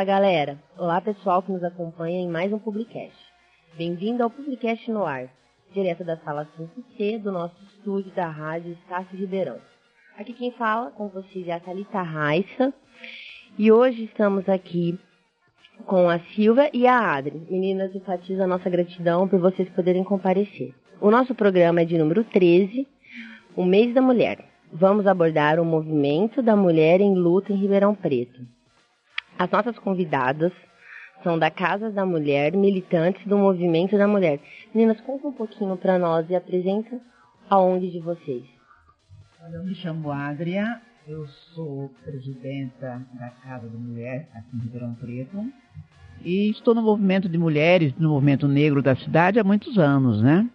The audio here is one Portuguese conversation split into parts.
Fala galera! Olá pessoal que nos acompanha em mais um Publicast. Bem-vindo ao Publicast no ar, direto da sala 5C do nosso estúdio da Rádio Estácio Ribeirão. Aqui quem fala com vocês é a Thalita Raissa e hoje estamos aqui com a Silvia e a Adri. Meninas, enfatizo a nossa gratidão por vocês poderem comparecer. O nosso programa é de número 13, o mês da mulher. Vamos abordar o movimento da mulher em luta em Ribeirão Preto. As nossas convidadas são da Casa da Mulher, militantes do Movimento da Mulher. Meninas, conta um pouquinho para nós e apresenta a ONG de vocês. Eu me chamo Adria, eu sou presidenta da Casa da Mulher aqui em Ribeirão Preto e estou no movimento de mulheres, no movimento negro da cidade há muitos anos, né?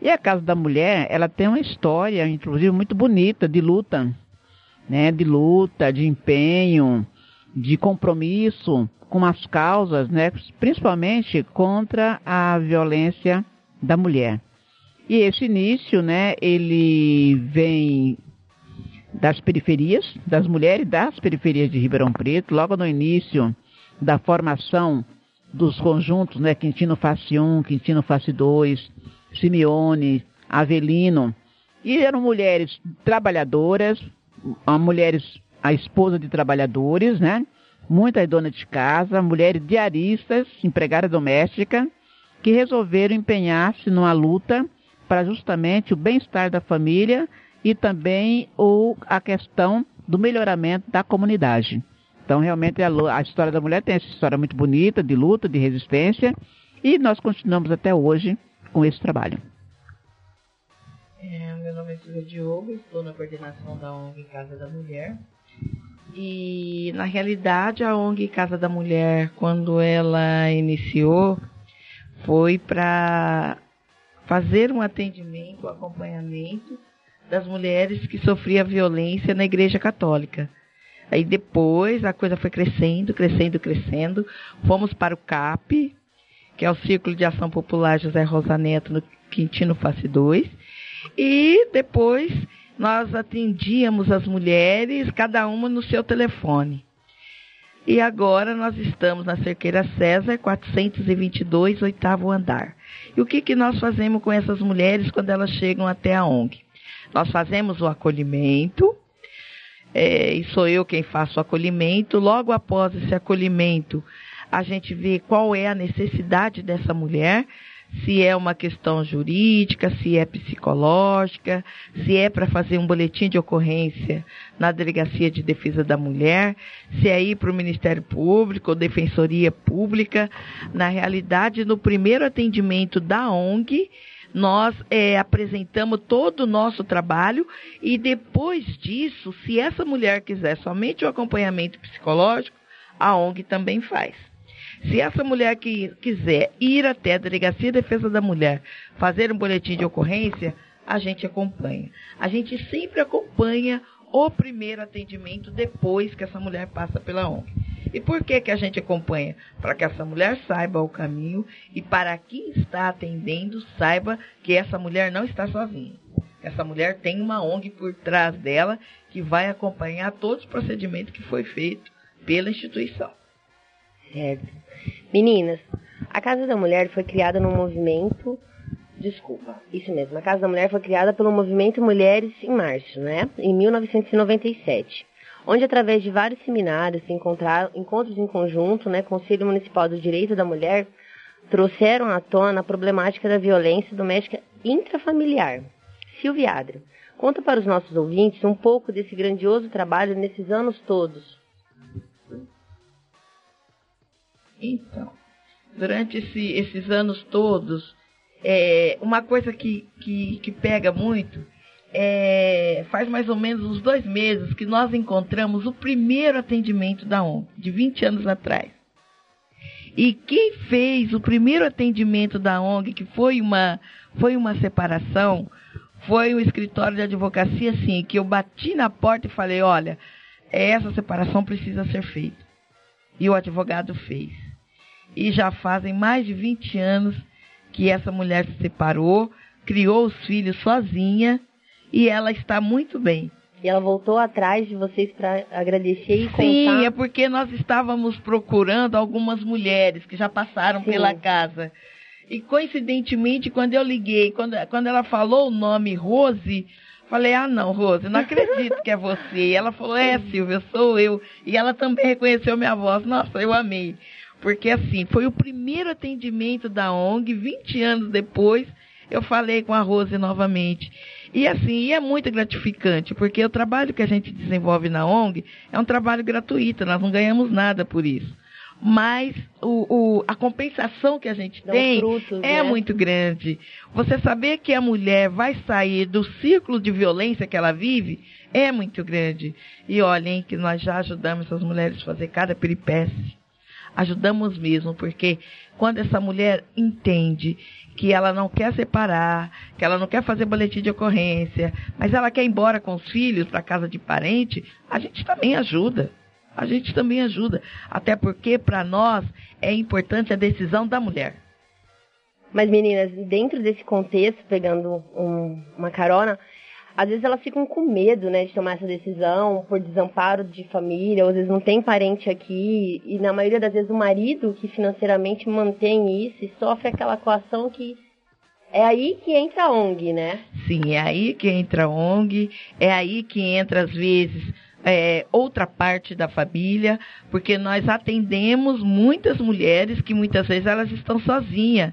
E a Casa da Mulher, ela tem uma história, inclusive, muito bonita de luta, né? De luta, de empenho, de compromisso com as causas, né? Principalmente contra a violência da mulher. E esse início, né? Ele vem das periferias, das mulheres das periferias de Ribeirão Preto, logo no início da formação dos conjuntos, né? Quintino Face 1, Quintino Face 2, Simeone, Avelino, e eram mulheres trabalhadoras, mulheres, a esposa de trabalhadores, né? Muitas donas de casa, mulheres diaristas, empregada doméstica, que resolveram empenhar-se numa luta para justamente o bem-estar da família e também o, a questão do melhoramento da comunidade. Então, realmente, a, a história da mulher tem essa história muito bonita, de luta, de resistência, e nós continuamos até hoje com esse trabalho. É, meu nome é Silvia Diogo, estou na coordenação da ONG Casa da Mulher. E, na realidade, a ONG Casa da Mulher, quando ela iniciou, foi para fazer um atendimento, um acompanhamento das mulheres que sofriam violência na Igreja Católica. Aí depois a coisa foi crescendo, crescendo, crescendo. Fomos para o CAP, que é o Círculo de Ação Popular José Rosa Neto, no Quintino Face 2. E depois nós atendíamos as mulheres, cada uma no seu telefone. E agora nós estamos na Cerqueira César, 422, oitavo andar. E o que, que nós fazemos com essas mulheres quando elas chegam até a ONG? Nós fazemos o acolhimento, é, e sou eu quem faço o acolhimento. Logo após esse acolhimento, a gente vê qual é a necessidade dessa mulher, se é uma questão jurídica, se é psicológica, se é para fazer um boletim de ocorrência na Delegacia de Defesa da Mulher, se é ir para o Ministério Público ou Defensoria Pública. Na realidade, no primeiro atendimento da ONG, nós é, apresentamos todo o nosso trabalho e depois disso, se essa mulher quiser somente o acompanhamento psicológico, a ONG também faz. Se essa mulher que quiser ir até a Delegacia de Defesa da Mulher fazer um boletim de ocorrência, a gente acompanha. A gente sempre acompanha o primeiro atendimento depois que essa mulher passa pela ONG. E por que, que a gente acompanha? Para que essa mulher saiba o caminho e para quem está atendendo saiba que essa mulher não está sozinha. Essa mulher tem uma ONG por trás dela que vai acompanhar todos os procedimentos que foi feito pela instituição. Certo. Meninas, a Casa da Mulher foi criada no movimento. Desculpa, isso mesmo. A Casa da Mulher foi criada pelo movimento Mulheres em Março, né? Em 1997. Onde, através de vários seminários, encontros em conjunto, né, Conselho Municipal do Direito da Mulher, trouxeram à tona a problemática da violência doméstica intrafamiliar. Silvia Adria, conta para os nossos ouvintes um pouco desse grandioso trabalho nesses anos todos. Então, durante esse, esses anos todos, é, uma coisa que, que, que pega muito é, faz mais ou menos uns dois meses que nós encontramos o primeiro atendimento da ONG, de 20 anos atrás. E quem fez o primeiro atendimento da ONG, que foi uma, foi uma separação, foi o escritório de advocacia, assim, que eu bati na porta e falei, olha, essa separação precisa ser feita. E o advogado fez. E já fazem mais de 20 anos que essa mulher se separou, criou os filhos sozinha e ela está muito bem. E ela voltou atrás de vocês para agradecer e Sim, contar. é porque nós estávamos procurando algumas mulheres que já passaram Sim. pela casa. E coincidentemente, quando eu liguei, quando, quando ela falou o nome Rose, falei, ah não, Rose, não acredito que é você. E ela falou, é Silvia, sou eu. E ela também reconheceu minha voz. Nossa, eu amei. Porque assim, foi o primeiro atendimento da ONG, 20 anos depois, eu falei com a Rose novamente. E assim, e é muito gratificante, porque o trabalho que a gente desenvolve na ONG é um trabalho gratuito, nós não ganhamos nada por isso. Mas o, o- a compensação que a gente Dão tem frutos, é né? muito grande. Você saber que a mulher vai sair do círculo de violência que ela vive é muito grande. E olhem que nós já ajudamos essas mulheres a fazer cada peripécia. Ajudamos mesmo, porque quando essa mulher entende que ela não quer separar, que ela não quer fazer boletim de ocorrência, mas ela quer ir embora com os filhos para casa de parente, a gente também ajuda. A gente também ajuda. Até porque, para nós, é importante a decisão da mulher. Mas meninas, dentro desse contexto, pegando um- uma carona, às vezes elas ficam com medo, né, de tomar essa decisão por desamparo de família, ou às vezes não tem parente aqui, e na maioria das vezes o marido que financeiramente mantém isso e sofre aquela coação que é aí que entra a ONG, né? Sim, é aí que entra a ONG, é aí que entra, às vezes, é, outra parte da família, porque nós atendemos muitas mulheres que muitas vezes elas estão sozinhas.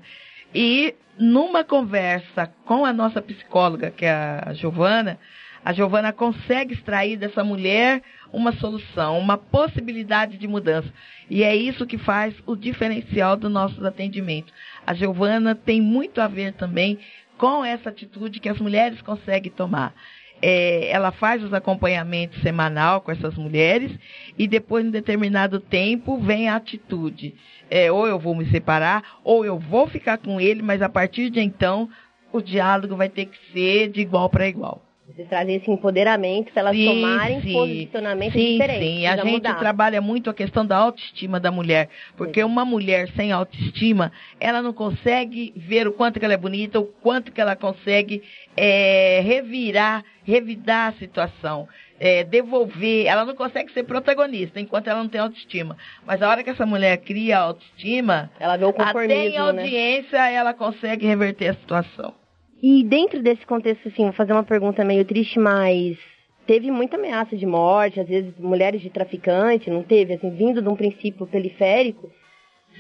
E numa conversa com a nossa psicóloga, que é a Giovana, a Giovana consegue extrair dessa mulher uma solução, uma possibilidade de mudança. E é isso que faz o diferencial do nosso atendimento. A Giovana tem muito a ver também com essa atitude que as mulheres conseguem tomar. É, ela faz os acompanhamentos semanal com essas mulheres e depois, em determinado tempo, vem a atitude. É, ou eu vou me separar, ou eu vou ficar com ele, mas a partir de então, o diálogo vai ter que ser de igual para igual. Vocês trazem esse empoderamento para elas Sim, tomarem sim. posicionamentos sim, diferentes. Sim, a gente mudar. trabalha muito a questão da autoestima da mulher, porque uma mulher sem autoestima, ela não consegue ver o quanto que ela é bonita, o quanto que ela consegue é, revirar, revidar a situação, é, devolver, ela não consegue ser protagonista enquanto ela não tem autoestima. Mas a hora que essa mulher cria autoestima, Ela vê o até em né? audiência ela consegue reverter a situação. E dentro desse contexto, assim, vou fazer uma pergunta meio triste, mas teve muita ameaça de morte, às vezes mulheres de traficante, não teve? Assim, vindo de um princípio periférico.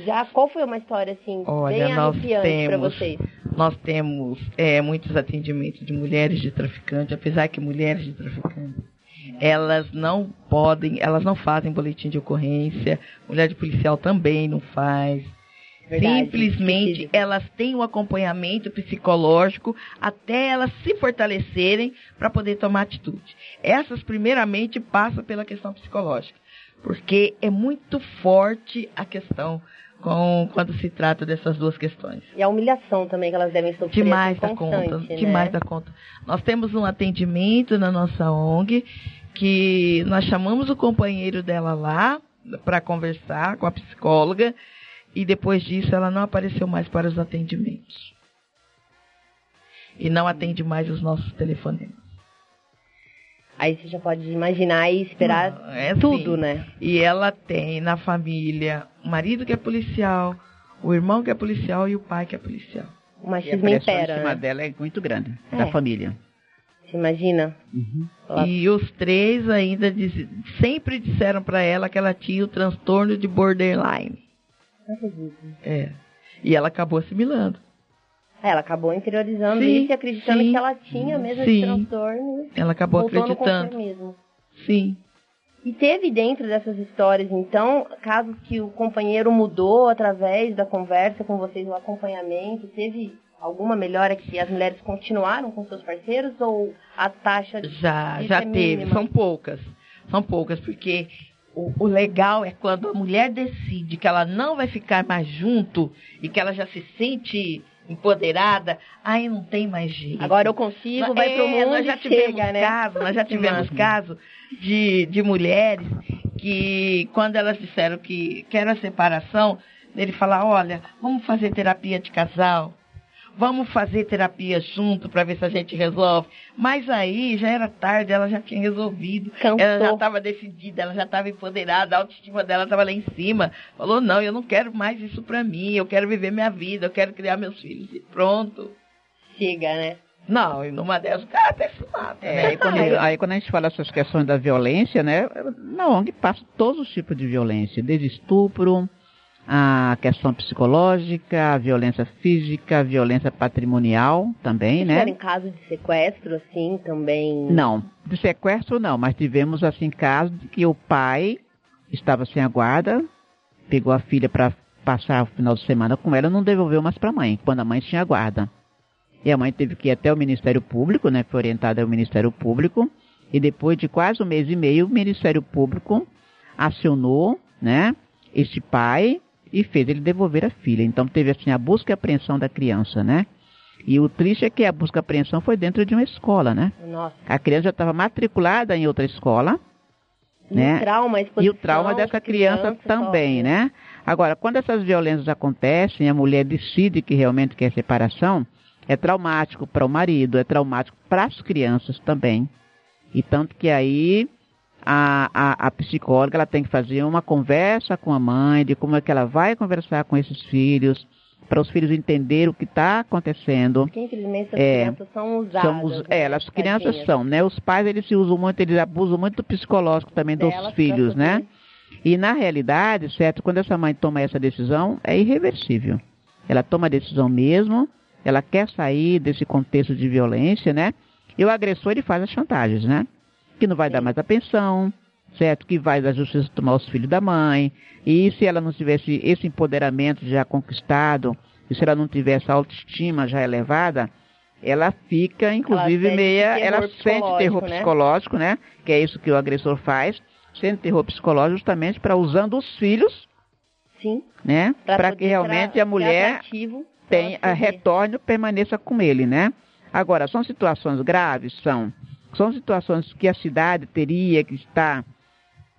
Já qual foi uma história assim Olha, bem nós para temos- vocês? Nós temos é, muitos atendimentos de mulheres de traficante, apesar que mulheres de traficante, elas não podem, elas não fazem boletim de ocorrência, mulher de policial também não faz. Verdade, Simplesmente elas têm um acompanhamento psicológico até elas se fortalecerem para poder tomar atitude. Essas, primeiramente, passam pela questão psicológica, porque é muito forte a questão com, quando se trata dessas duas questões. E a humilhação também que elas devem sofrer. Demais assim, da conta, né? demais da conta. Nós temos um atendimento na nossa ONG que nós chamamos o companheiro dela lá para conversar com a psicóloga e depois disso ela não apareceu mais para os atendimentos. E não atende mais os nossos telefonemas. Aí você já pode imaginar e esperar Não, é tudo, assim. né? E ela tem na família o marido que é policial, o irmão que é policial e o pai que é policial. O E a machismo pressão em impera, cima né? dela é muito grande, É. da família. Você imagina? Ela- E os três ainda diz- sempre disseram para ela que ela tinha o transtorno de borderline. É. E ela acabou assimilando. Ela acabou interiorizando Sim, isso e acreditando sim, que ela tinha mesmo sim. esse transtorno. Ela acabou no acreditando. Sim. E teve dentro dessas histórias, então, casos que o companheiro mudou através da conversa com vocês, o acompanhamento, teve alguma melhora que as mulheres continuaram com seus parceiros ou a taxa Já, disso já é teve. mínima? São poucas. São poucas, porque o, o legal é quando a mulher decide que ela não vai ficar mais junto e que ela já se sente empoderada, aí não tem mais jeito. Agora eu consigo, vai É, pro mundo nós já tivemos chega, né? caso, nós já tivemos Massa. caso de, de mulheres que quando elas disseram que querem a separação, ele falar, olha, vamos fazer terapia de casal, vamos fazer terapia junto para ver se a gente resolve. Mas aí já era tarde, ela já tinha resolvido. Cansou. Ela já estava decidida, ela já estava empoderada, a autoestima dela estava lá em cima. Falou: não, eu não quero mais isso para mim, eu quero viver minha vida, eu quero criar meus filhos e pronto. Chega, né? Não, e numa dessas o cara até se mata. É, né? aí, quando, aí quando a gente fala essas questões da violência, né? Na ONG passa todos os tipos de violência, desde estupro, a questão psicológica, a violência física, a violência patrimonial também, né? Em caso de sequestro, assim, também. Não, de sequestro não, mas tivemos assim casos de que o pai estava sem a guarda, pegou a filha para passar o final de semana com ela, não devolveu mais para a mãe, quando a mãe tinha guarda. E a mãe teve que ir até o Ministério Público, né? Foi orientada ao Ministério Público. E depois de quase um mês e meio, o Ministério Público acionou, né? Este pai e fez ele devolver a filha. Então teve assim a busca e apreensão da criança, né? E o triste é que a busca e apreensão foi dentro de uma escola, né? Nossa. A criança já estava matriculada em outra escola, E né? o trauma, E o trauma dessa que criança também, sofre. né? Agora, quando essas violências acontecem, a mulher decide que realmente quer separação, é traumático para o marido, é traumático para as crianças também. E tanto que aí a, a, a psicóloga ela tem que fazer uma conversa com a mãe de como é que ela vai conversar com esses filhos, para os filhos entenderem o que está acontecendo. Porque, infelizmente, essas É, crianças são usadas. São us- né, é, as crianças tadinhas. são, né? Os pais eles se usam muito, eles abusam muito do psicológico também dos Delas filhos, né? E na realidade, certo, quando essa mãe toma essa decisão, é irreversível. Ela toma a decisão mesmo, ela quer sair desse contexto de violência, né? E o agressor ele faz as chantagens, né? Que não vai dar mais a pensão, certo? Que vai da justiça tomar os filhos da mãe. E se ela não tivesse esse empoderamento já conquistado, e se ela não tivesse a autoestima já elevada, ela fica, inclusive, sente meia. Ela sente terror psicológico, né? psicológico, né? Que é isso que o agressor faz. Sente terror psicológico justamente para usando os filhos, Sim. né? Para que realmente a mulher tenha, ela retorne permaneça com ele, né? Agora, são situações graves? São. São situações que a cidade teria que estar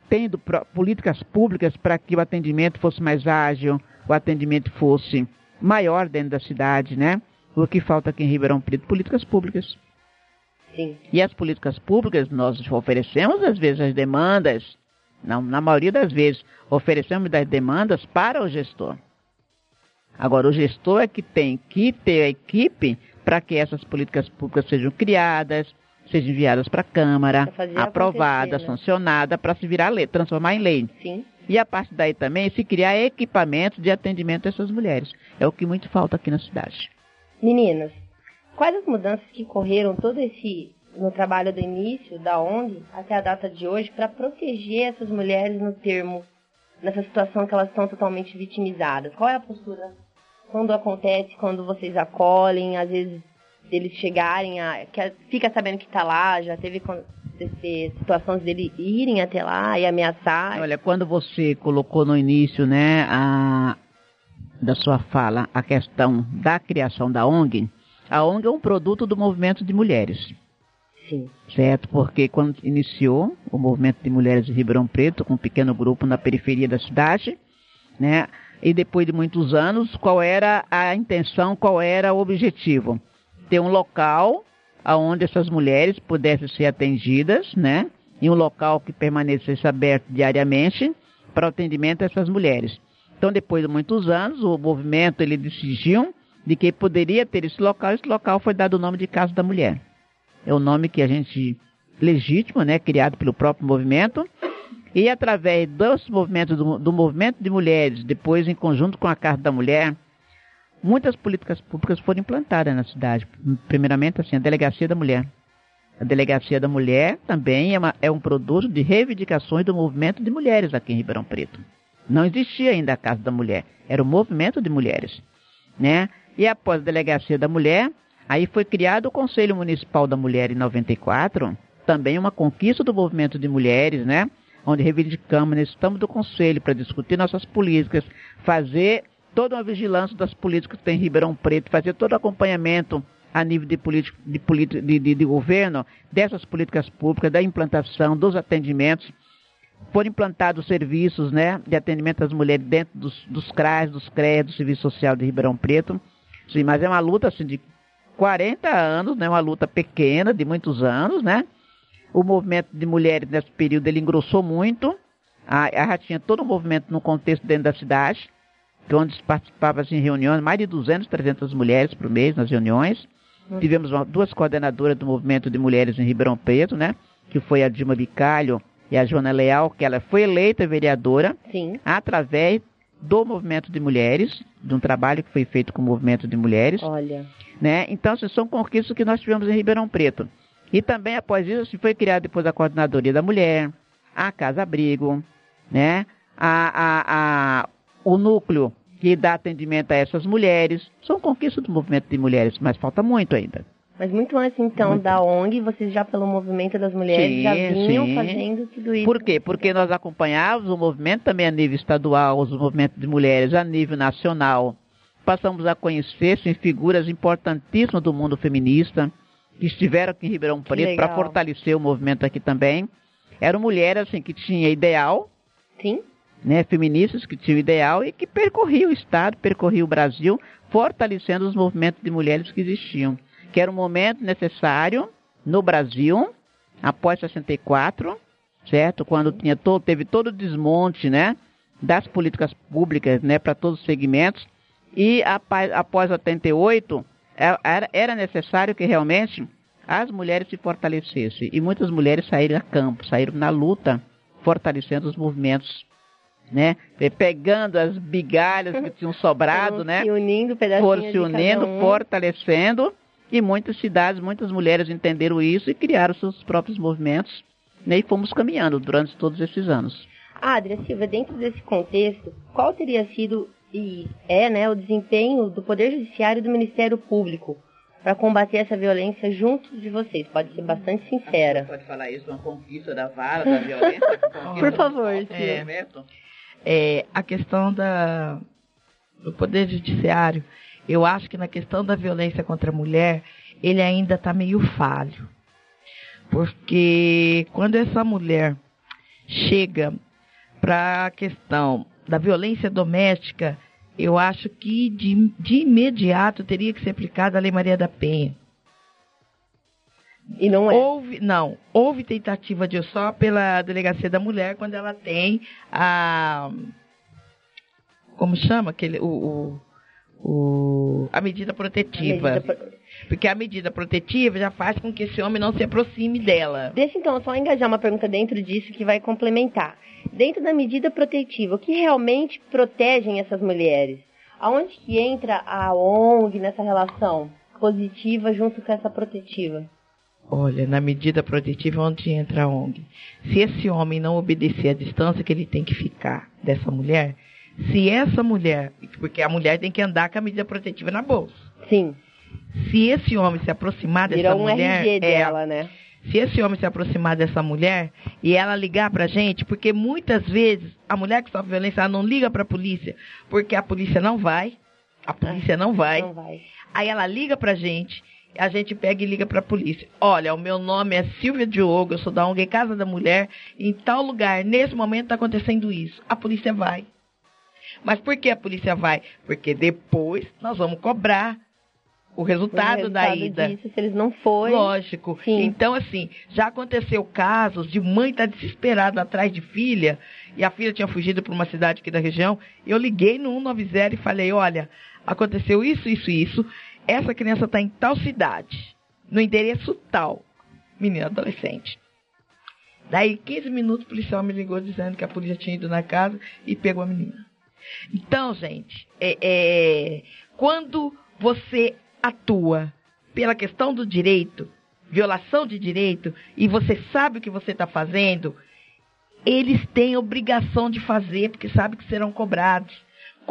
tendo políticas públicas para que o atendimento fosse mais ágil, o atendimento fosse maior dentro da cidade, né? O que falta aqui em Ribeirão Preto? Políticas públicas. Sim. E as políticas públicas, nós oferecemos, às vezes, as demandas, na, na maioria das vezes, oferecemos as demandas para o gestor. Agora, o gestor é que tem que ter a equipe para que essas políticas públicas sejam criadas, sejam enviadas para a Câmara, acontecer, né? sancionadas, para se virar lei, transformar em lei. Sim. E a partir daí também se criar equipamentos de atendimento a essas mulheres. É o que muito falta aqui na cidade. Meninas, quais as mudanças que ocorreram todo esse no trabalho do início da ONG até a data de hoje para proteger essas mulheres no termo nessa situação que elas estão totalmente vitimizadas? Qual é a postura quando acontece, quando vocês acolhem, às vezes deles chegarem a que fica sabendo que está lá, já teve situações dele irem até lá e ameaçar? Olha, quando você colocou no início, né, a, da sua fala, a questão da criação da ONG, a ONG é um produto do movimento de mulheres, Sim. certo? Porque quando iniciou o movimento de mulheres de Ribeirão Preto, com um pequeno grupo na periferia da cidade, né, e depois de muitos anos, qual era a intenção, qual era o objetivo? Ter um local onde essas mulheres pudessem ser atendidas, né? Em um local que permanecesse aberto diariamente para o atendimento a essas mulheres. Então, depois de muitos anos, o movimento ele decidiu de que poderia ter esse local. Esse local foi dado o nome de Casa da Mulher. É o nome que a gente legítimo, né? Criado pelo próprio movimento. E através dos movimentos do, do movimento de mulheres, depois em conjunto com a Casa da Mulher, muitas políticas públicas foram implantadas na cidade. Primeiramente, assim, a Delegacia da Mulher. A Delegacia da Mulher também é, uma- é um produto de reivindicações do movimento de mulheres aqui em Ribeirão Preto. Não existia ainda a Casa da Mulher, era o movimento de mulheres, né? E após a Delegacia da Mulher, aí foi criado o Conselho Municipal da Mulher em 94, também uma conquista do movimento de mulheres, né? Onde reivindicamos, necessitamos do Conselho para discutir nossas políticas, fazer toda uma vigilância das políticas que tem em Ribeirão Preto, fazer todo o acompanhamento a nível de, político, de, de, de- governo dessas políticas públicas, da implantação, dos atendimentos. Foram implantados serviços né, de atendimento às mulheres dentro dos, dos CRAS, dos CREA, do Serviço Social de Ribeirão Preto. Sim, mas é uma luta assim de 40 anos, né? Uma luta pequena, de muitos anos, né? O movimento de mulheres nesse período ele engrossou muito. A, a tinha todo o movimento no contexto dentro da cidade, onde participava em reuniões, mais de 200, 300 mulheres por mês nas reuniões. Uhum. Tivemos uma, duas coordenadoras do movimento de mulheres em Ribeirão Preto, né? Que foi a Dilma Bicalho e a Joana Leal, que ela foi eleita vereadora Sim. através do movimento de mulheres, de um trabalho que foi feito com o movimento de mulheres. Olha. Né? Então, essas são conquistas que nós tivemos em Ribeirão Preto. E também, após isso, foi criada depois a Coordenadoria da Mulher, a Casa Abrigo, né? a, a, a, o núcleo que dá atendimento a essas mulheres. São conquistas do movimento de mulheres, mas falta muito ainda. Mas muito antes, então, muito. da ONG, vocês já pelo movimento das mulheres sim, já vinham sim. fazendo tudo isso. Por quê? Porque nós acompanhávamos o movimento também a nível estadual, os movimentos de mulheres a nível nacional. Passamos a conhecer sim, figuras importantíssimas do mundo feminista, que estiveram aqui em Ribeirão Preto para fortalecer o movimento aqui também. Eram mulheres assim, que tinham ideal, sim. Né, feministas que tinham ideal e que percorriam o Estado, percorriam o Brasil, fortalecendo os movimentos de mulheres que existiam que era um momento necessário no Brasil, após 64, certo? Quando tinha todo, teve todo o desmonte, né, das políticas públicas, né, para todos os segmentos. E após 88, é, era necessário que realmente as mulheres se fortalecessem. E muitas mulheres saíram a campo, saíram na luta, fortalecendo os movimentos né? Pegando as bigalhas que tinham sobrado, né? Se unindo, Foram se unindo, um. fortalecendo e muitas cidades, muitas mulheres entenderam isso e criaram seus próprios movimentos. Né, e fomos caminhando durante todos esses anos. Adria Silva, dentro desse contexto, qual teria sido e é né, o desempenho do Poder Judiciário e do Ministério Público para combater essa violência junto de vocês? Pode ser bastante sincera. Pode falar isso, uma conquista da vara da violência? Por favor, é, é, a questão da, do Poder Judiciário eu acho que na questão da violência contra a mulher, ele ainda está meio falho. Porque quando essa mulher chega para a questão da violência doméstica, eu acho que de, de imediato teria que ser aplicada a Lei Maria da Penha. E não é? Houve, não, houve tentativa de só pela delegacia da mulher quando ela tem a como chama aquele o, o o, a medida protetiva. A medida pro... Porque a medida protetiva já faz com que esse homem não se aproxime dela. Deixa então só engajar uma pergunta dentro disso que vai complementar. Dentro da medida protetiva, o que realmente protegem essas mulheres? Aonde que entra a ONG nessa relação positiva junto com essa protetiva? Olha, na medida protetiva, onde entra a ONG? Se esse homem não obedecer a distância que ele tem que ficar dessa mulher, se essa mulher, porque a mulher tem que andar com a medida protetiva na bolsa. Sim. Se esse homem se aproximar dessa Virou mulher, um RG dela, né? Se esse homem se aproximar dessa mulher e ela ligar pra gente, porque muitas vezes a mulher que sofre violência ela não liga pra polícia, porque a polícia não vai. A polícia não vai. Não vai. Aí ela liga pra gente a gente pega e liga para a polícia. Olha, o meu nome é Silvia Diogo, eu sou da ONG Casa da Mulher, em tal lugar, nesse momento está acontecendo isso. A polícia vai. Mas por que a polícia vai? Porque depois nós vamos cobrar o resultado, o resultado da ida. Disso, se eles não forem. Lógico. Sim. Então, assim, já aconteceu casos de mãe estar tá desesperada atrás de filha, e a filha tinha fugido para uma cidade aqui da região. Eu liguei no 190 e falei: olha, aconteceu isso, isso, isso. Essa criança está em tal cidade, no endereço tal. Menina adolescente. Daí, 15 minutos, o policial me ligou dizendo que a polícia tinha ido na casa e pegou a menina. Então, gente, é, é, quando você atua pela questão do direito, violação de direito, e você sabe o que você está fazendo, eles têm obrigação de fazer, porque sabem que serão cobrados.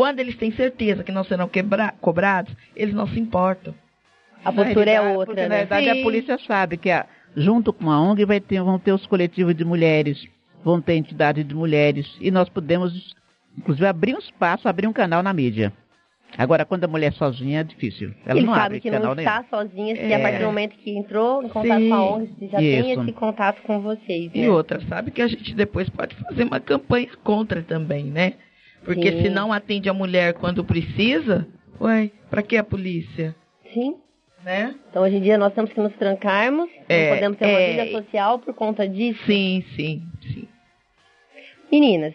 Quando eles têm certeza que não serão quebra, cobrados, eles não se importam. A postura é outra, porque, né? Na verdade, Sim. a polícia sabe que a, junto com a ONG vai ter, vão ter os coletivos de mulheres, vão ter entidades de mulheres, e nós podemos Inclusive, abrir um espaço, abrir um canal na mídia. Agora, quando a mulher é sozinha, é difícil. Ela Ele não sabe abre que canal não nenhum. está sozinha, se é. a partir do momento que entrou em contato Sim, com a ONG, já isso. tem esse contato com vocês. Né? E outra, sabe que a gente depois pode fazer uma campanha contra também, né? Porque Sim. se não atende a mulher quando precisa, Ué, pra que a polícia? Sim. Né? Então hoje em dia nós temos que nos trancarmos, É, não podemos ter uma é. vida social por conta disso. Sim, sim, sim. Meninas,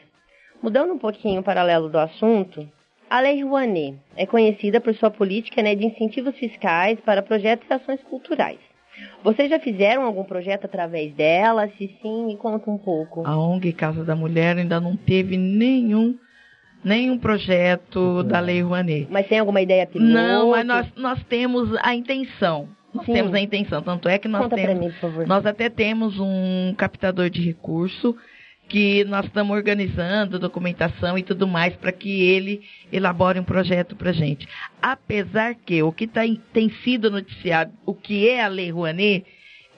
mudando um pouquinho o paralelo do assunto, a Lei Rouanet é conhecida por sua política né, de incentivos fiscais para projetos e ações culturais. Vocês já fizeram algum projeto através dela? Se sim, me conta um pouco. A ONG Casa da Mulher ainda não teve nenhum, nenhum projeto da Lei Rouanet. Mas tem alguma ideia piloto? Não, mas nós, nós temos a intenção. Nós Sim. temos a intenção. Tanto é que nós Conta pra temos. mim, por favor. Nós até temos um captador de recurso que nós estamos organizando documentação e tudo mais para que ele elabore um projeto para gente. Apesar que o que tá em- tem sido noticiado, o que é a Lei Rouanet,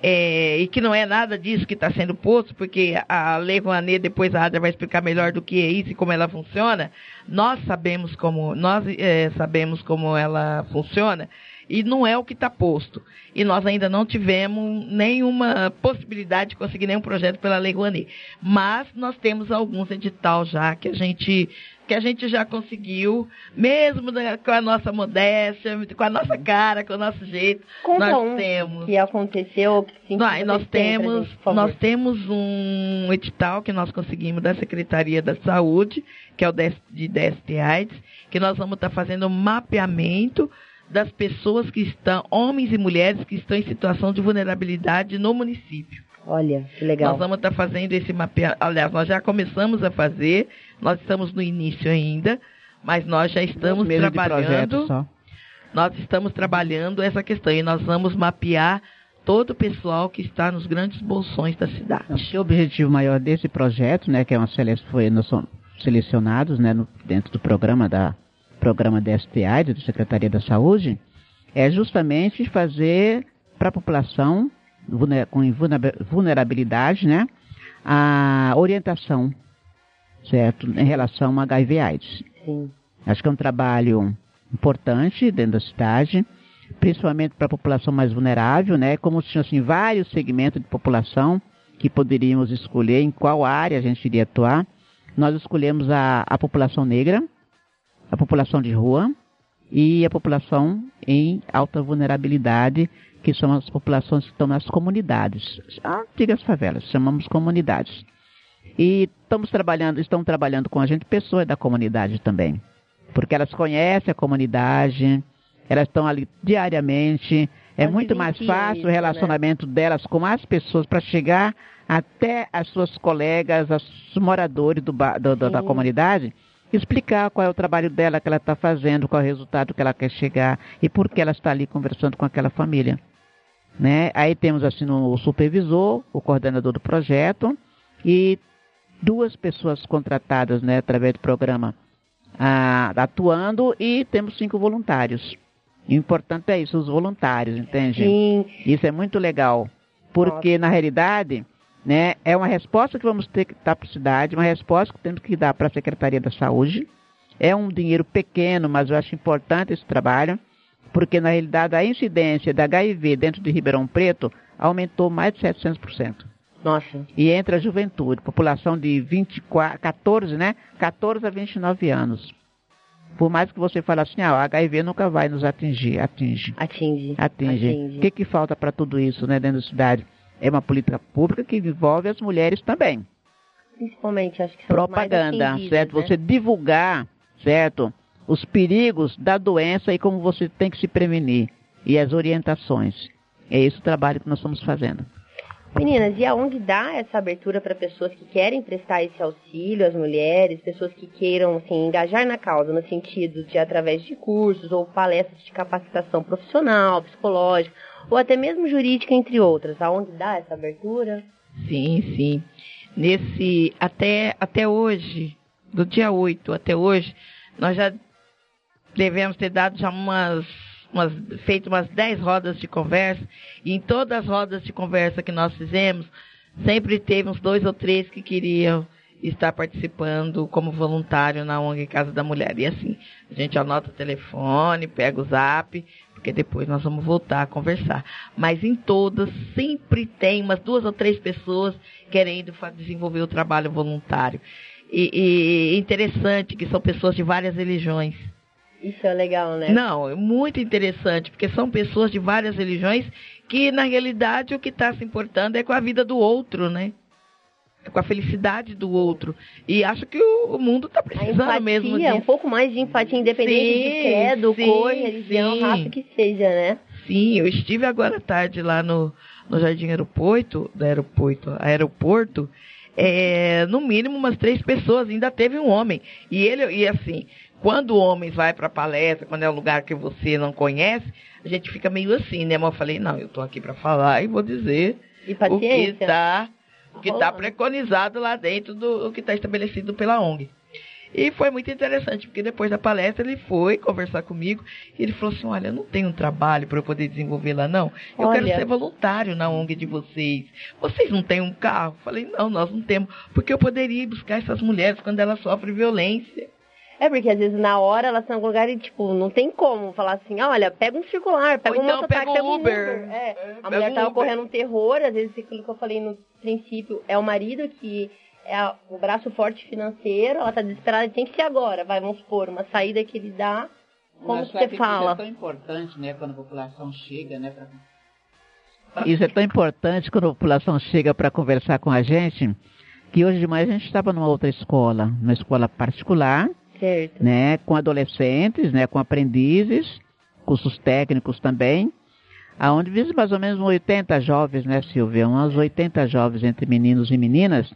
é, e que não é nada disso que está sendo posto, porque a Lei Rouanet, depois a Adria vai explicar melhor do que é isso e como ela funciona, nós sabemos como, nós é, sabemos como ela funciona, e não é o que está posto. E nós ainda não tivemos nenhuma possibilidade de conseguir nenhum projeto pela Lei Rouanet. Mas nós temos alguns edital já que a gente que a gente já conseguiu, mesmo com a nossa modéstia, com a nossa cara, com o nosso jeito, Conta nós um temos. que aconteceu, que sim, Nós, nós temos, gente, nós temos um edital que nós conseguimos da Secretaria da Saúde, que é o de DST AIDS, que nós vamos estar fazendo um mapeamento das pessoas que estão, homens e mulheres que estão em situação de vulnerabilidade no município. Olha, que legal. Nós vamos estar fazendo esse mapeamento. Aliás, nós já começamos a fazer, nós estamos no início ainda, mas nós já estamos trabalhando. Nós estamos trabalhando essa questão e nós vamos mapear todo o pessoal que está nos grandes bolsões da cidade. O objetivo maior desse projeto, né, que é uma seleção, foi, nós somos selecionados, né, no- dentro do programa da programa da Secretaria da Saúde, é justamente fazer para a população com vulnera- vulnerabilidade, né, a orientação, certo, em relação a HIV/AIDS. Sim. Acho que é um trabalho importante dentro da cidade, principalmente para a população mais vulnerável, né? Como tinha assim vários segmentos de população que poderíamos escolher em qual área a gente iria atuar. Nós escolhemos a, a população negra, a população de rua e a população em alta vulnerabilidade, que são as populações que estão nas comunidades, as antigas favelas, chamamos comunidades. E estamos trabalhando, estão trabalhando com a gente pessoas da comunidade também. Porque elas conhecem a comunidade, elas estão ali diariamente. É muito mais fácil isso, o relacionamento delas com as pessoas para chegar até as suas colegas, os moradores do, do- do- da comunidade, explicar qual é o trabalho dela que ela está fazendo, qual é o resultado que ela quer chegar e por que ela está ali conversando com aquela família. Né? Aí temos assim o supervisor, o coordenador do projeto e duas pessoas contratadas né, através do programa ah, atuando e temos cinco voluntários. O importante é isso, os voluntários, entende? Sim. Isso é muito legal, porque na realidade, né, é uma resposta que vamos ter que dar para a cidade, uma resposta que temos que dar para a Secretaria da Saúde. É um dinheiro pequeno, mas eu acho importante esse trabalho, porque na realidade a incidência da HIV dentro de Ribeirão Preto aumentou mais de 700%. Nossa. E entre a juventude, população de 24, 14, né? 14 a 29 anos. Por mais que você fale assim, ah, o HIV nunca vai nos atingir, atinge. Atinge. Atinge. O que, que falta para tudo isso, né, dentro da cidade? É uma política pública que envolve as mulheres também. Principalmente, acho que são mais Propaganda, atingidas, certo? né? Você divulgar, certo? Os perigos da doença e como você tem que se prevenir. E as orientações. É esse o trabalho que nós estamos fazendo. Meninas, e aonde dá essa abertura para pessoas que querem prestar esse auxílio às mulheres, pessoas que queiram assim, engajar na causa, no sentido de através de cursos ou palestras de capacitação profissional, psicológica, ou até mesmo jurídica, entre outras? Aonde dá essa abertura? Sim, sim. Nesse até até hoje, do dia 8 até hoje, nós já devemos ter dado já umas umas, feito umas 10 rodas de conversa, e em todas as rodas de conversa que nós fizemos, sempre teve uns dois ou três que queriam estar participando como voluntário na ONG Casa da Mulher. E assim, a gente anota o telefone, pega o zap, porque depois nós vamos voltar a conversar. Mas em todas, sempre tem umas duas ou três pessoas querendo desenvolver o trabalho voluntário. E, e interessante que são pessoas de várias religiões. Isso é legal, né? Não, é muito interessante, porque são pessoas de várias religiões que, na realidade, o que está se importando é com a vida do outro, né? É com a felicidade do outro. E acho que o, o mundo está precisando empatia, mesmo disso. um pouco mais de empatia, independente Sim, de credo, sim, cor, religião, sim. raça que seja, né? Sim, eu estive agora à tarde lá no, no Jardim Aeroporto, do aeroporto, aeroporto, é, no mínimo umas três pessoas, ainda teve um homem. E ele, e assim, quando o homem vai para palestra, quando é um lugar que você não conhece, a gente fica meio assim, né? Mas eu falei, não, eu estou aqui para falar e vou dizer E o que está que tá preconizado lá dentro do o que está estabelecido pela ONG. E foi muito interessante, porque depois da palestra ele foi conversar comigo e ele falou assim: Olha, eu não tenho um trabalho para eu poder desenvolver lá, não. Eu Olha. quero ser voluntário na ONG de vocês. Vocês não têm um carro? Falei: Não, nós não temos. Porque eu poderia ir buscar essas mulheres quando elas sofrem violência. É porque às vezes na hora elas estão em algum lugar e, tipo, não tem como falar assim, olha, pega um circular, pega Ou um então mototáxi, pega um pega um Uber. É, É, a mulher um tava Uber. correndo um terror, às vezes aquilo que eu falei no princípio é o marido que é a- o braço forte financeiro, ela tá desesperada, tem que ser agora, vai, vamos supor, uma saída que ele dá, como Mas você que fala. Isso é tão importante, né, quando a população chega, né, pra... Isso é tão importante quando a população chega para conversar com a gente, que hoje de manhã a gente estava numa outra escola, numa escola particular, Certo. né, com adolescentes, né, com aprendizes, cursos técnicos também, aonde vimos mais ou menos uns 80 jovens, né, Silvia, umas 80 jovens entre meninos e meninas,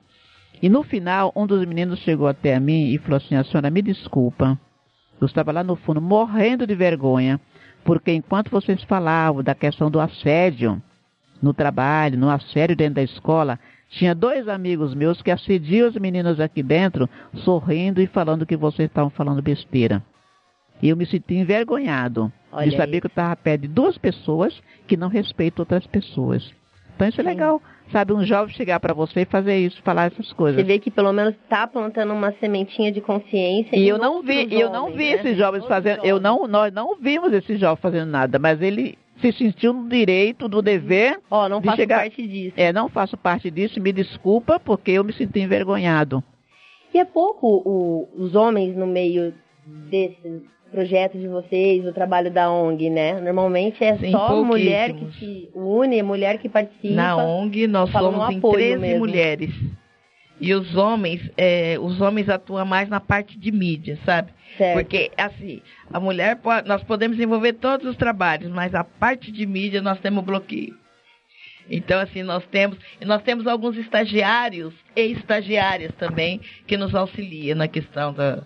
e no final um dos meninos chegou até a mim e falou assim, a senhora me desculpa, eu estava lá no fundo morrendo de vergonha, porque enquanto vocês falavam da questão do assédio no trabalho, no assédio dentro da escola, tinha dois amigos meus que assediam as meninas aqui dentro, sorrindo e falando que vocês estavam falando besteira. E eu me senti envergonhado Olha de saber aí. que eu estava perto de duas pessoas que não respeitam outras pessoas. Então isso é Sim. legal, sabe? Um jovem chegar para você e fazer isso, falar essas Você coisas. vê que pelo menos tá plantando uma sementinha de consciência. E eu não vi, eu não vi né? esses jovens fazendo, eu jovens. não, nós não vimos esses jovens fazendo nada, mas ele se sentiu no direito, do dever Ó, não de faço chegar- parte disso. É, não faço parte disso, me desculpa, porque eu me senti envergonhado. E é pouco o- os homens no meio desses projetos de vocês, do trabalho da ONG, né? Normalmente é Sim, só mulher que se une, mulher que participa. Na ONG nós no somos em apoio 13 mesmo. mulheres. E os homens, é, os homens atuam mais na parte de mídia, sabe? Certo. Porque, assim, a mulher, pode, nós podemos desenvolver todos os trabalhos, mas a parte de mídia nós temos bloqueio. Então, assim, nós temos, e nós temos alguns estagiários e estagiárias também que nos auxiliam na questão da.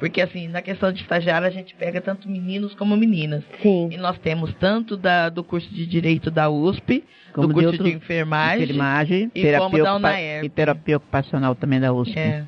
Porque, assim, na questão de estagiário a gente pega tanto meninos como meninas. Sim. E nós temos tanto da, do curso de Direito da USP, Como do de curso de, outros- enfermagem. Enfermagem, e terapia, como da UNAERP. e terapia ocupacional também da USP. É.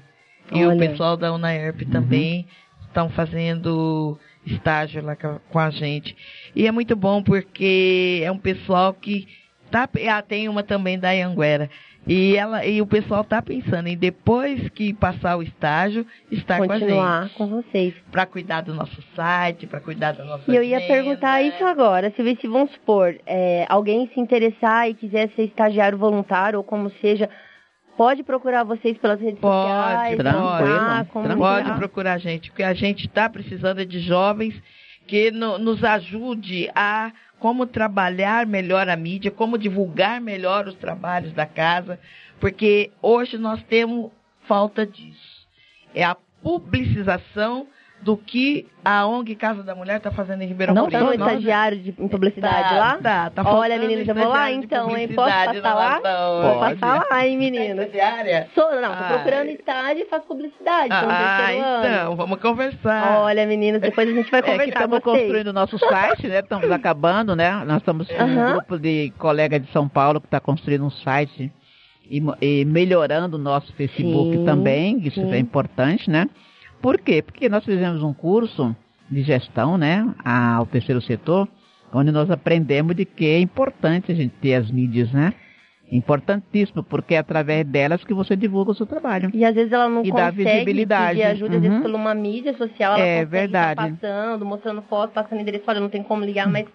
E Olha. o pessoal da UNAERP também estão fazendo estágio lá com com a gente. E é muito bom porque é um pessoal que tá, ah, tem uma também da Anguera. E ela e o pessoal tá pensando em depois que passar o estágio estar com a Continuar gente com vocês. para cuidar do nosso site, para cuidar da nossa E eu ia agenda. perguntar isso agora, se se vamos supor, é, alguém se interessar e quiser ser estagiário voluntário ou como seja, pode procurar vocês pelas redes Pode, sociais. Pode será? procurar a gente, porque a gente está precisando de jovens que no- nos ajude a como trabalhar melhor a mídia, como divulgar melhor os trabalhos da casa, porque hoje nós temos falta disso. É a publicização do que a ONG Casa da Mulher está fazendo em Ribeirão Não, Tá Preto. no Nós- estagiário de, em publicidade Tá, lá? tá, tá Olha, meninas, eu vou lá então, hein? Posso passar lá? Vou passar lá, hein, meninas? Estagiária? Sou, não, tô Ai. procurando estágio e faço publicidade. Ah, então, vamos conversar. Olha, meninas, depois a gente vai É que conversar estamos construindo o nosso site, né? Estamos acabando, né? Nós estamos com um grupo de colega de São Paulo que está construindo um site e, e melhorando o nosso Facebook Sim, também, isso sim. é importante, né? Por quê? Porque nós fizemos um curso de gestão, né? Ao terceiro setor, onde nós aprendemos de que é importante a gente ter as mídias, né? Importantíssimo, porque é através delas que você divulga o seu trabalho. E às vezes ela não E dá consegue visibilidade. pedir ajuda, às vezes Uhum. por uma mídia social, ela É, consegue verdade. tá passando, mostrando foto, passando endereço, olha, não tem como ligar, mas...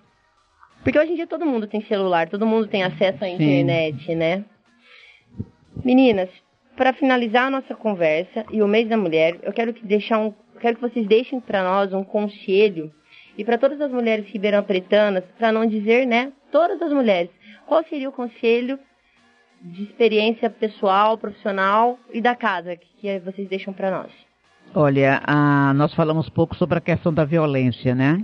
Porque hoje em dia todo mundo tem celular, todo mundo tem acesso à Sim. internet, né? Meninas, para finalizar a nossa conversa e o mês da mulher, eu quero que deixar um, quero que vocês deixem para nós um conselho e para todas as mulheres ribeirão-pretanas, para não dizer, né, todas as mulheres, qual seria o conselho de experiência pessoal, profissional e da casa que vocês deixam para nós? Olha, a, nós falamos pouco sobre a questão da violência, né?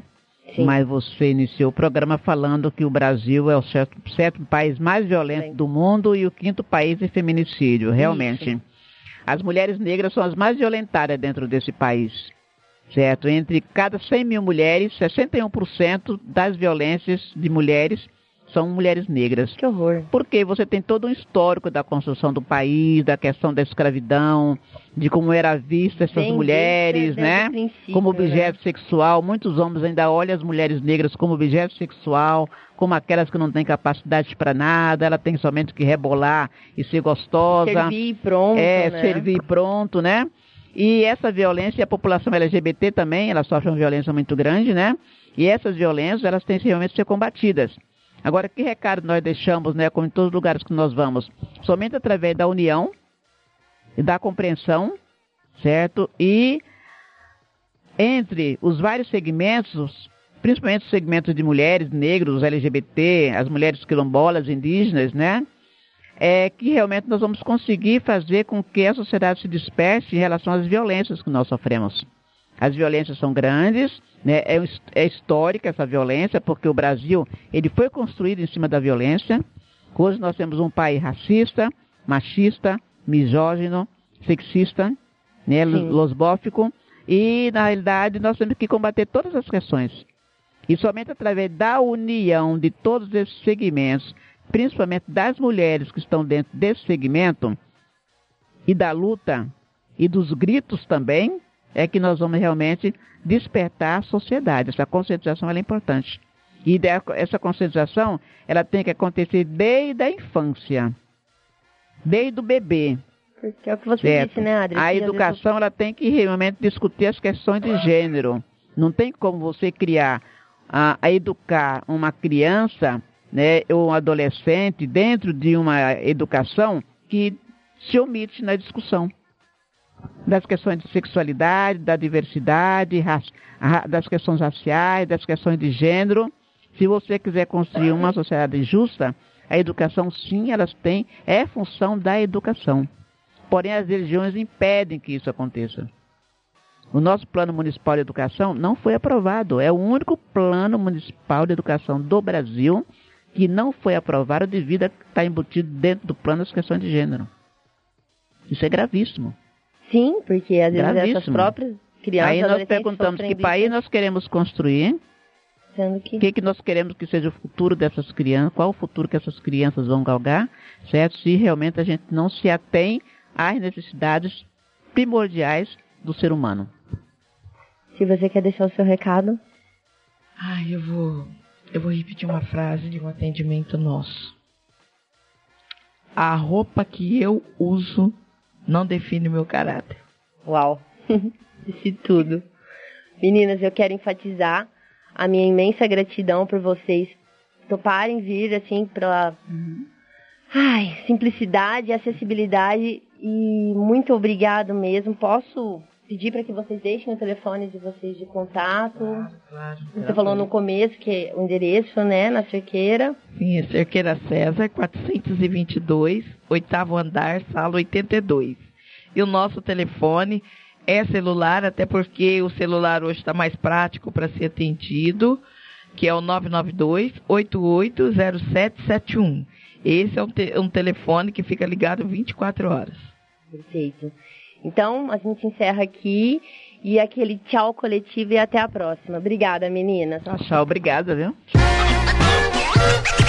Sim. Mas você iniciou o programa falando que o Brasil é o sétimo país mais violento Sim. do mundo e o quinto país em feminicídio, realmente. Isso. As mulheres negras são as mais violentadas dentro desse país, certo? Entre cada 100 mil mulheres, 61% das violências de mulheres são mulheres negras. Que horror. Porque você tem todo um histórico da construção do país, da questão da escravidão, de como era vista essas Bem mulheres, né? Como objeto né? sexual. Muitos homens ainda olham as mulheres negras como objeto sexual, como aquelas que não têm capacidade para nada, ela tem somente que rebolar e ser gostosa. Servir pronto. É, né? servir pronto, né? E essa violência, a população LGBT também, ela sofre uma violência muito grande, né? E essas violências, elas têm que realmente ser combatidas. Agora, que recado nós deixamos, né, como em todos os lugares que nós vamos? Somente através da união e da compreensão, certo? E entre os vários segmentos, principalmente os segmentos de mulheres, negros, LGBT, as mulheres quilombolas, indígenas, né? É que realmente nós vamos conseguir fazer com que a sociedade se desperte em relação às violências que nós sofremos. As violências são grandes, né? é, é histórica essa violência, porque o Brasil ele foi construído em cima da violência. Hoje nós temos um país racista, machista, misógino, sexista, né, losbófico, e na realidade nós temos que combater todas as questões. E somente através da união de todos esses segmentos, principalmente das mulheres que estão dentro desse segmento, e da luta e dos gritos também, é que nós vamos realmente despertar a sociedade. Essa conscientização é importante. E essa conscientização ela tem que acontecer desde a infância, desde o bebê. Porque é o que você certo? disse, né, Adri? A educação ela tem que realmente discutir as questões de gênero. Não tem como você criar, a, a educar uma criança né, ou um adolescente dentro de uma educação que se omite na discussão das questões de sexualidade, da diversidade, das questões raciais, das questões de gênero. Se você quiser construir uma sociedade justa, a educação sim, elas têm, é função da educação. Porém, as religiões impedem que isso aconteça. O nosso plano municipal de educação não foi aprovado. É o único plano municipal de educação do Brasil que não foi aprovado devido a estar embutido dentro do plano as questões de gênero. Isso é gravíssimo. Sim, porque às vezes Gravíssimo. essas próprias crianças. Aí nós perguntamos que país nós queremos construir. O que... que, que nós queremos que seja o futuro dessas crianças, qual o futuro que essas crianças vão galgar, certo? Se realmente a gente não se atém às necessidades primordiais do ser humano. Se você quer deixar o seu recado. Ah, eu vou, eu vou repetir uma frase de um atendimento nosso. A roupa que eu uso não define meu caráter. Uau, disse tudo. Meninas, eu quero enfatizar a minha imensa gratidão por vocês toparem vir, assim, pela uhum. ai, simplicidade, acessibilidade e muito obrigado mesmo. Posso pedir para que vocês deixem o telefone de vocês de contato. Claro, claro. Você falou no começo que é o endereço, né, na Cerqueira. Sim, é Cerqueira César, 422, oitavo andar, sala 82. E o nosso telefone é celular, até porque o celular hoje está mais prático para ser atendido, que é o 992-880771. Esse é um, te um telefone que fica ligado 24 horas. Perfeito. Então, a gente encerra aqui e aquele tchau coletivo e até a próxima. Obrigada, meninas. Tchau, tchau. Obrigada, viu?